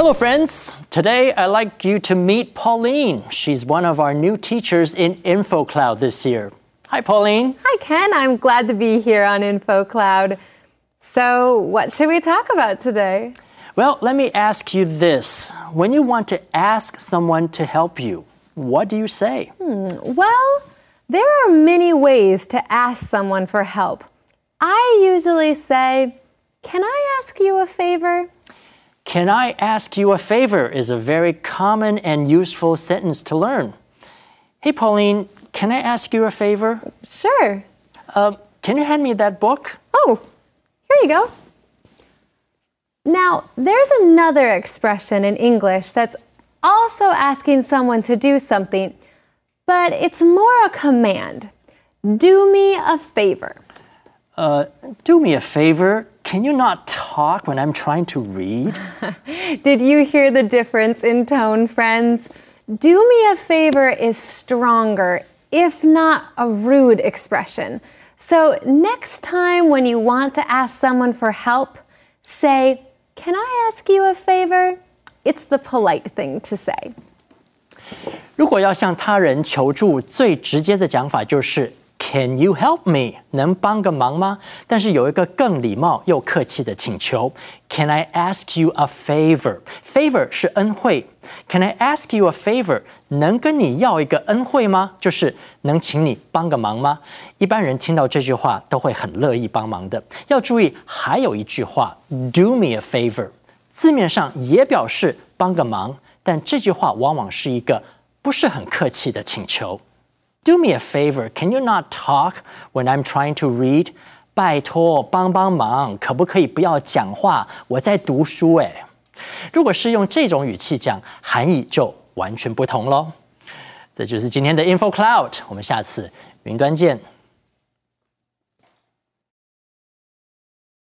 Hello, friends. Today I'd like you to meet Pauline. She's one of our new teachers in InfoCloud this year. Hi, Pauline. Hi, Ken. I'm glad to be here on InfoCloud. So, what should we talk about today? Well, let me ask you this. When you want to ask someone to help you, what do you say? Hmm. Well, there are many ways to ask someone for help. I usually say, Can I ask you a favor? Can I ask you a favor is a very common and useful sentence to learn. Hey, Pauline, can I ask you a favor? Sure. Uh, can you hand me that book? Oh, here you go. Now, there's another expression in English that's also asking someone to do something, but it's more a command. Do me a favor. Uh, do me a favor. Can you not talk when I'm trying to read? Did you hear the difference in tone, friends? Do me a favor is stronger, if not a rude expression. So, next time when you want to ask someone for help, say, Can I ask you a favor? It's the polite thing to say. 如果要向他人求助，最直接的讲法就是 Can you help me？能帮个忙吗？但是有一个更礼貌又客气的请求，Can I ask you a favor？Favor 是恩惠。Can I ask you a favor？能跟你要一个恩惠吗？就是能请你帮个忙吗？一般人听到这句话都会很乐意帮忙的。要注意，还有一句话，Do me a favor，字面上也表示帮个忙，但这句话往往是一个不是很客气的请求。 Do me a favor, can you not talk when I'm trying to read? 拜托，帮帮忙，可不可以不要讲话？我在读书诶。如果是用这种语气讲，含义就完全不同喽。这就是今天的 Info Cloud，我们下次云端见。